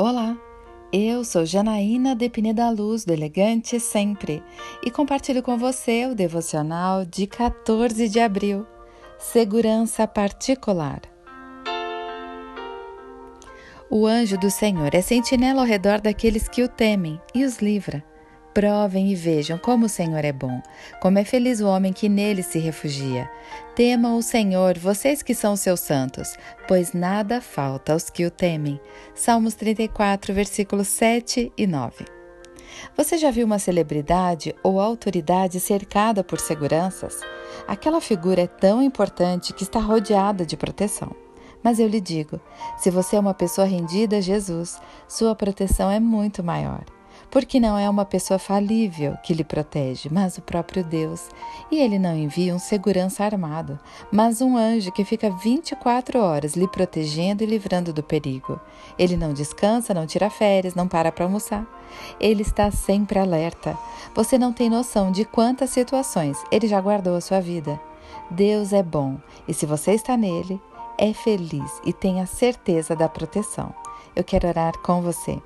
Olá, eu sou Janaína de Pineda Luz, do Elegante Sempre, e compartilho com você o devocional de 14 de abril, Segurança Particular. O anjo do Senhor é sentinela ao redor daqueles que o temem e os livra. Provem e vejam como o Senhor é bom, como é feliz o homem que nele se refugia. Temam o Senhor, vocês que são seus santos, pois nada falta aos que o temem. Salmos 34, versículos 7 e 9. Você já viu uma celebridade ou autoridade cercada por seguranças? Aquela figura é tão importante que está rodeada de proteção. Mas eu lhe digo: se você é uma pessoa rendida a Jesus, sua proteção é muito maior porque não é uma pessoa falível que lhe protege, mas o próprio Deus. E ele não envia um segurança armado, mas um anjo que fica 24 horas lhe protegendo e livrando do perigo. Ele não descansa, não tira férias, não para para almoçar. Ele está sempre alerta. Você não tem noção de quantas situações ele já guardou a sua vida. Deus é bom e se você está nele, é feliz e tem a certeza da proteção. Eu quero orar com você.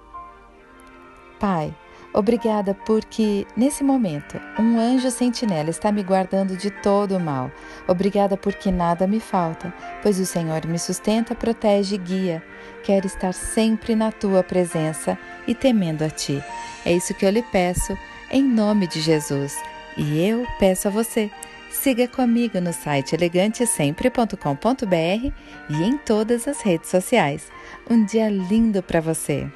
Pai, obrigada porque, nesse momento, um anjo sentinela está me guardando de todo o mal. Obrigada porque nada me falta, pois o Senhor me sustenta, protege e guia. Quero estar sempre na tua presença e temendo a ti. É isso que eu lhe peço, em nome de Jesus. E eu peço a você. Siga comigo no site elegantesempre.com.br e em todas as redes sociais. Um dia lindo para você!